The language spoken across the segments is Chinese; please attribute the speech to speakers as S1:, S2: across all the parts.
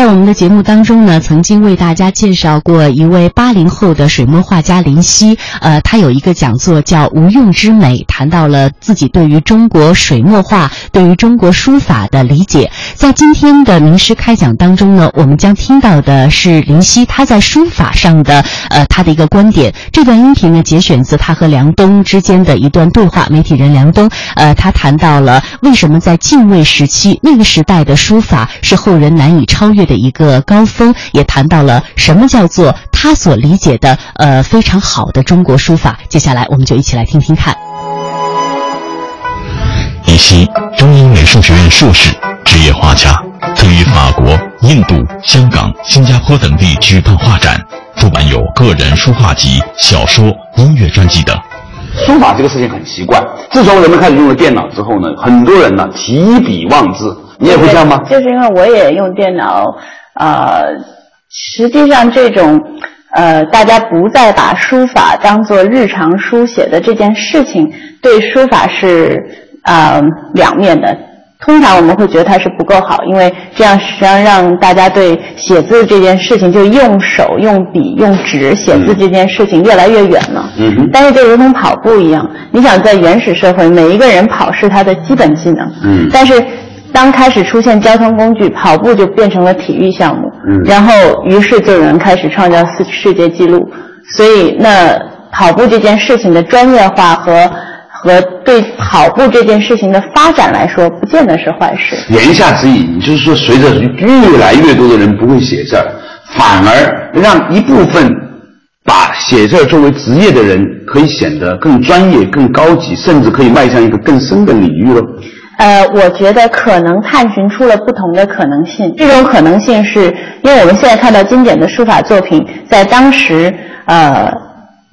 S1: 在我们的节目当中呢，曾经为大家介绍过一位八零后的水墨画家林夕。呃，他有一个讲座叫《无用之美》，谈到了自己对于中国水墨画、对于中国书法的理解。在今天的名师开讲当中呢，我们将听到的是林夕他在书法上的呃他的一个观点。这段音频呢，节选自他和梁冬之间的一段对话。媒体人梁冬，呃，他谈到了为什么在晋魏时期那个时代的书法是后人难以超越的一个高峰，也谈到了什么叫做他所理解的呃非常好的中国书法。接下来我们就一起来听听看。
S2: 林夕，中英美术学院硕士，职业画家，曾于法国、印度、香港、新加坡等地举办画展，出版有个人书画集、小说、音乐专辑等。
S3: 书法这个事情很奇怪，自从人们开始用了电脑之后呢，很多人呢提笔忘字，你也会这样吗？
S4: 就是因为我也用电脑，呃，实际上这种呃，大家不再把书法当做日常书写的这件事情，对书法是呃两面的。通常我们会觉得它是不够好，因为这样实际上让大家对写字这件事情，就用手、用笔、用纸写字这件事情越来越远了。
S3: 嗯哼
S4: 但是就如同跑步一样，你想在原始社会，每一个人跑是他的基本技能。
S3: 嗯
S4: 但是当开始出现交通工具，跑步就变成了体育项目。
S3: 嗯
S4: 然后于是就有人开始创造世世界纪录。所以那跑步这件事情的专业化和和对跑步这件事情的发展来说，不见得是坏事。
S3: 言下之意，你就是说，随着越来越多的人不会写字儿，反而让一部分把写字儿作为职业的人，可以显得更专业、更高级，甚至可以迈向一个更深的领域了。
S4: 呃，我觉得可能探寻出了不同的可能性。这种可能性是因为我们现在看到经典的书法作品，在当时呃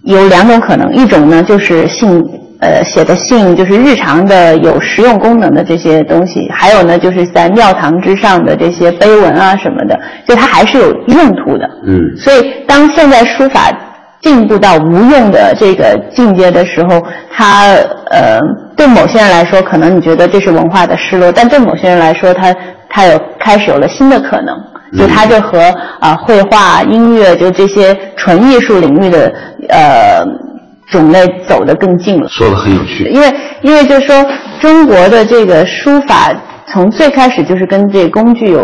S4: 有两种可能，一种呢就是信呃写的信，就是日常的有实用功能的这些东西；还有呢就是在庙堂之上的这些碑文啊什么的，就它还是有用途的。
S3: 嗯。
S4: 所以当现在书法进步到无用的这个境界的时候，它呃对某些人来说，可能你觉得这是文化的失落，但对某些人来说，它它有开始有了新的可能，就它就和啊、绘画、音乐就这些纯艺术领域的呃种类走得更近了。
S3: 说的很有趣。
S4: 因为因为就是说中国的这个书法从最开始就是跟这个工具有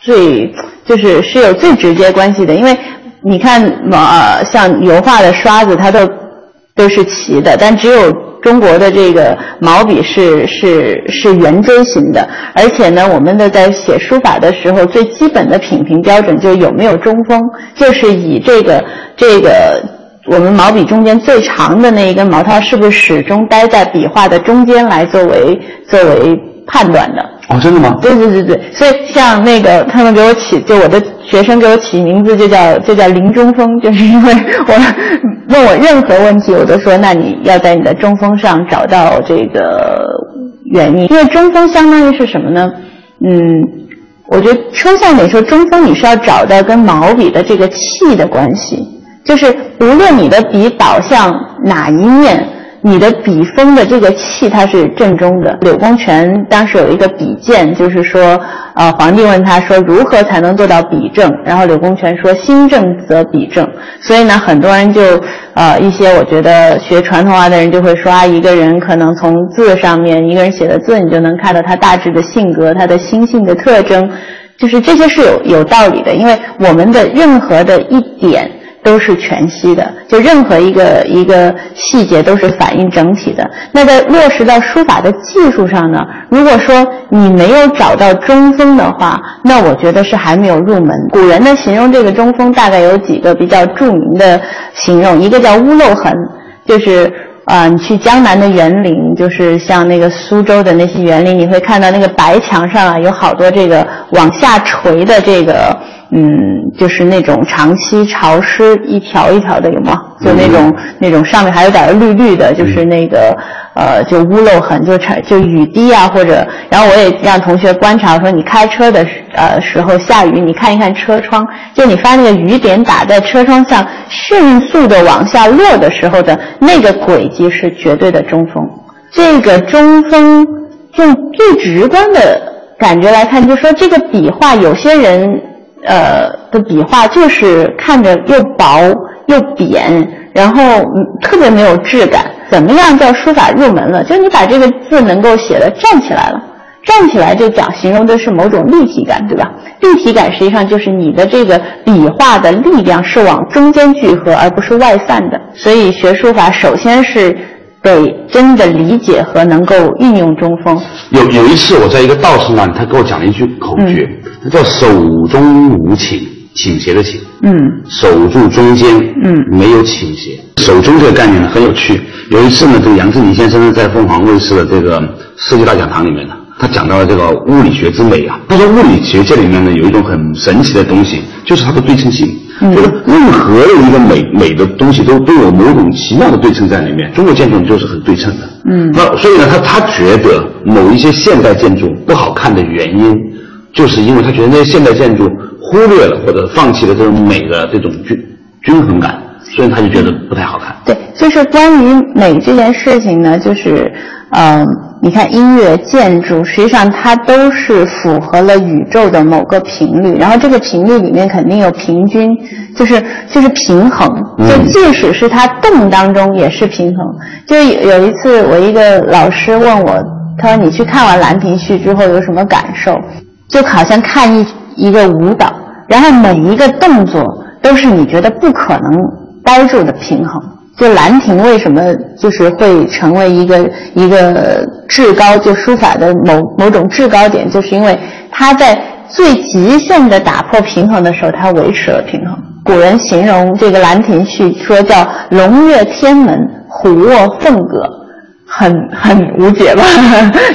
S4: 最就是是有最直接关系的，因为你看呃像油画的刷子它都都是齐的，但只有中国的这个毛笔是是是圆锥形的，而且呢，我们的在写书法的时候，最基本的品评标准就是有没有中锋，就是以这个这个我们毛笔中间最长的那一根毛，它是不是始终待在笔画的中间来作为作为判断的。
S3: 哦，真的吗？
S4: 对对对对，所以像那个他们给我起，就我的学生给我起名字就叫就叫林中锋，就是因为我问我任何问题，我都说那你要在你的中锋上找到这个原因，因为中锋相当于是什么呢？嗯，我觉得抽象点说，中锋你是要找到跟毛笔的这个气的关系，就是无论你的笔倒向哪一面。你的笔锋的这个气它是正中的。柳公权当时有一个笔鉴，就是说，呃，皇帝问他说如何才能做到笔正，然后柳公权说心正则笔正。所以呢，很多人就呃一些我觉得学传统画的人就会说啊，一个人可能从字上面，一个人写的字，你就能看到他大致的性格，他的心性的特征，就是这些是有有道理的，因为我们的任何的一点。都是全息的，就任何一个一个细节都是反映整体的。那在落实到书法的技术上呢，如果说你没有找到中锋的话，那我觉得是还没有入门。古人呢形容这个中锋大概有几个比较著名的形容，一个叫屋漏痕，就是。啊、你去江南的园林，就是像那个苏州的那些园林，你会看到那个白墙上啊，有好多这个往下垂的这个，嗯，就是那种长期潮湿一条一条的，有吗？就那种、那种上面还有点绿绿的，就是那个、呃，就屋漏痕，就产就雨滴啊，或者，然后我也让同学观察，我说你开车的时呃时候下雨，你看一看车窗，就你发现那个雨点打在车窗上，迅速的往下落的时候的那个轨迹是绝对的中锋。这个中锋用最直观的感觉来看，就说这个笔画，有些人呃的笔画就是看着又薄又扁，然后嗯特别没有质感。怎么样叫书法入门了？就你把这个字能够写的站起来了。站起来就讲形容的是某种立体感，对吧？立体感实际上就是你的这个笔画的力量是往中间聚合，而不是外散的。所以学书法首先是得真的理解和能够运用中锋。
S3: 有有一次我在一个道士那里，他给我讲了一句口诀，它叫手中无倾，倾斜的倾。
S4: 嗯
S3: 守住中间，
S4: 嗯
S3: 没有倾斜。手中这个概念呢很有趣。有一次呢，这个杨振宁先生呢在凤凰卫视的这个世界大讲堂里面呢，他讲到了这个物理学之美啊。他说物理学界里面呢有一种很神奇的东西，就是它的对称性。就是任何的一个美美的东西都都有某种奇妙的对称在里面。中国建筑就是很对称的。
S4: 嗯
S3: 那所以呢，他他觉得某一些现代建筑不好看的原因，就是因为他觉得那些现代建筑忽略了或者放弃了这种美的这种均均衡感，所以他就觉得不太好看。
S4: 对，就是关于美这件事情呢，就是，呃，你看音乐、建筑，实际上它都是符合了宇宙的某个频率，然后这个频率里面肯定有平均，就是就是平衡，就即使是它动当中也是平衡。就有有一次，我一个老师问我，他说你去看完《兰亭序》之后有什么感受？就好像看一一个舞蹈，然后每一个动作都是你觉得不可能呆住的平衡。就兰亭为什么就是会成为一个一个至高，就书法的某某种至高点，就是因为它在最极限的打破平衡的时候，它维持了平衡。古人形容这个《兰亭序》说叫“龙跃天门，虎卧凤阁”。很很无解吧，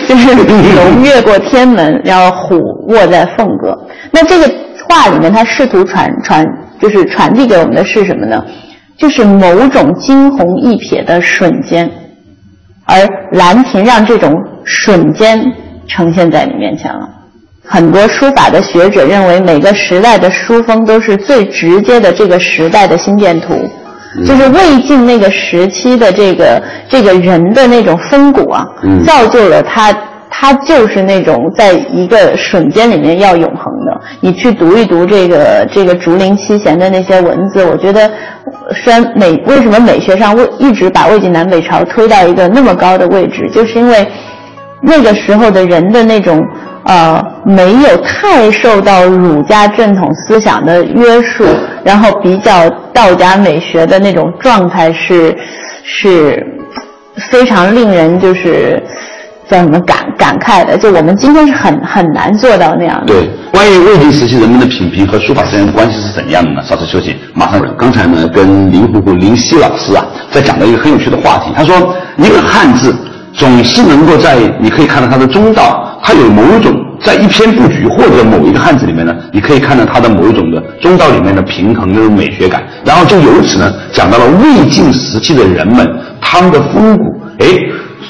S4: 就是龙越过天门，然后虎卧在凤阁。那这个话里面，它试图传传，就是传递给我们的是什么呢？就是某种惊鸿一瞥的瞬间，而兰亭让这种瞬间呈现在你面前了。很多书法的学者认为，每个时代的书风都是最直接的这个时代的心电图。就是魏晋那个时期的这个这个人的那种风骨啊，
S3: 嗯
S4: 造就了他，他就是那种在一个瞬间里面要永恒的。你去读一读这个这个竹林七贤的那些文字，我觉得，虽然美为什么美学上魏一直把魏晋南北朝推到一个那么高的位置，就是因为那个时候的人的那种呃没有太受到儒家正统思想的约束，然后比较道家美学的那种状态是是非常令人就是叫什么感感慨的。就我们今天是很很难做到那样的。
S3: 对，关于魏晋时期人们的品评和书法之间的关系是怎样的呢？稍事休息，马上。刚才呢，跟林虎虎、林夕老师啊，在讲到一个很有趣的话题。他说，一个汉字总是能够在你可以看到它的中道，它有某种在一篇布局或者某一个汉字里面呢，你可以看到它的某一种的中道里面的平衡那种美学感。然后就由此呢，讲到了魏晋时期的人们他们的风骨，哎。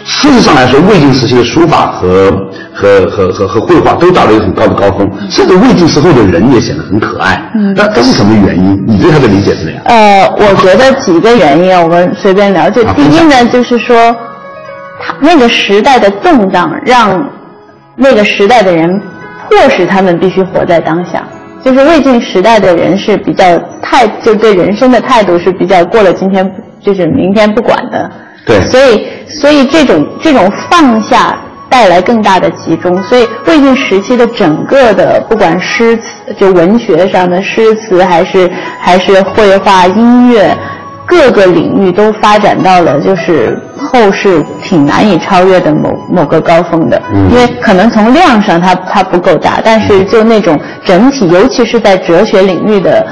S3: 事实上来说，魏晋时期的书法和和和和和绘画都到了一个很高的高峰，甚至魏晋时候的人也显得很可爱。嗯，那这是什么原因？你对他的理解是怎样？
S4: 呃，我觉得几个原因啊，我们随便聊。就
S3: 啊
S4: 第一呢，就是说，他那个时代的动荡，让那个时代的人迫使他们必须活在当下。就是魏晋时代的人是比较态，就对人生的态度是比较过了今天就是明天不管的。
S3: 对
S4: 所以所以这种这种放下带来更大的集中，所以魏晋时期的整个的不管诗词就文学上的诗词，还是还是绘画、音乐，各个领域都发展到了就是后世挺难以超越的某某个高峰的。
S3: 嗯
S4: 因为可能从量上它它不够大，但是就那种整体，尤其是在哲学领域的。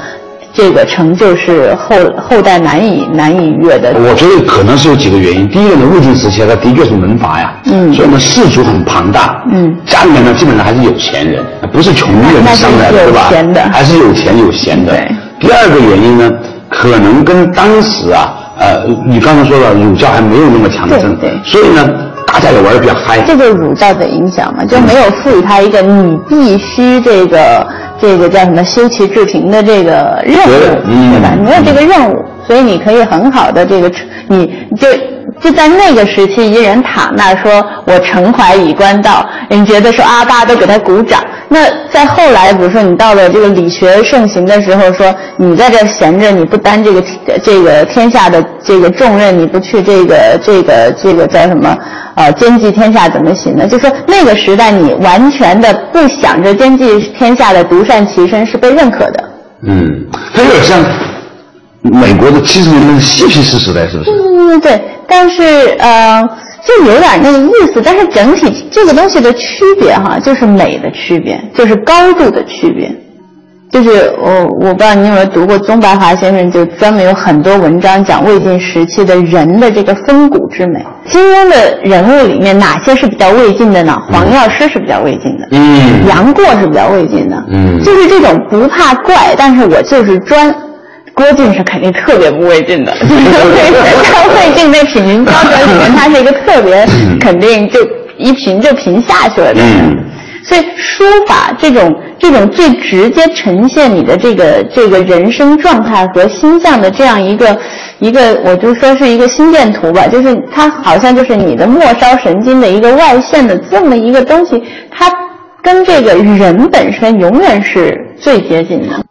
S4: 这个成就是后后代难以难以逾越的。
S3: 我觉得可能是有几个原因。第一个呢，魏晋时期啊，它的确是门阀呀，
S4: 嗯
S3: 所以呢士族很庞大，
S4: 嗯
S3: 家里面呢基本上还是有钱人，不是穷人上来的，对吧？还是有钱有闲的
S4: 对。
S3: 第二个原因呢，可可能跟当时啊，呃，你刚才说的儒教还没有那么强盛，
S4: 对对
S3: 所以呢，大家也玩的比较嗨。
S4: 这就是儒教的影响嘛，就没有赋予他一个你必须这个这个叫什么修齐治平的这个任务，
S3: 嗯
S4: 对吧？没有这个任务，所以你可以很好的这个你就。就在那个时期，一人躺那说：“我诚怀以观道。”人觉得说啊，大家都给他鼓掌。那在后来，比如说你到了这个理学盛行的时候，说你在这儿闲着，你不担这个这个天下的这个重任，你不去这个这个这个叫什么呃兼济天下怎么行呢？就说那个时代，你完全的不想着兼济天下的独善其身是被认可的。
S3: 嗯，它有点像美国的七十年代的嬉皮士时代，是不是？
S4: 嗯，对，但是呃，就有点那个意思。但是整体这个东西的区别哈，就是美的区别，就是高度的区别。就是我我不知道你有没有读过宗白华先生，就专门有很多文章讲魏晋时期的人的这个风骨之美。金庸的人物里面哪些是比较魏晋的呢？黄药师是比较魏晋的，
S3: 嗯
S4: 杨过是比较魏晋的，
S3: 嗯
S4: 就是这种不怕怪，但是我就是专。郭靖是肯定特别不魏晋的，就是在魏晋那品行标准里面，他是一个特别肯定就一评就评下去了的人。
S3: 嗯
S4: 所以书法这种这种最直接呈现你的这个这个人生状态和心象的这样一个一个，我就说是一个心电图吧，就是它好像就是你的末梢神经的一个外现的这么一个东西，它跟这个人本身永远是最接近的。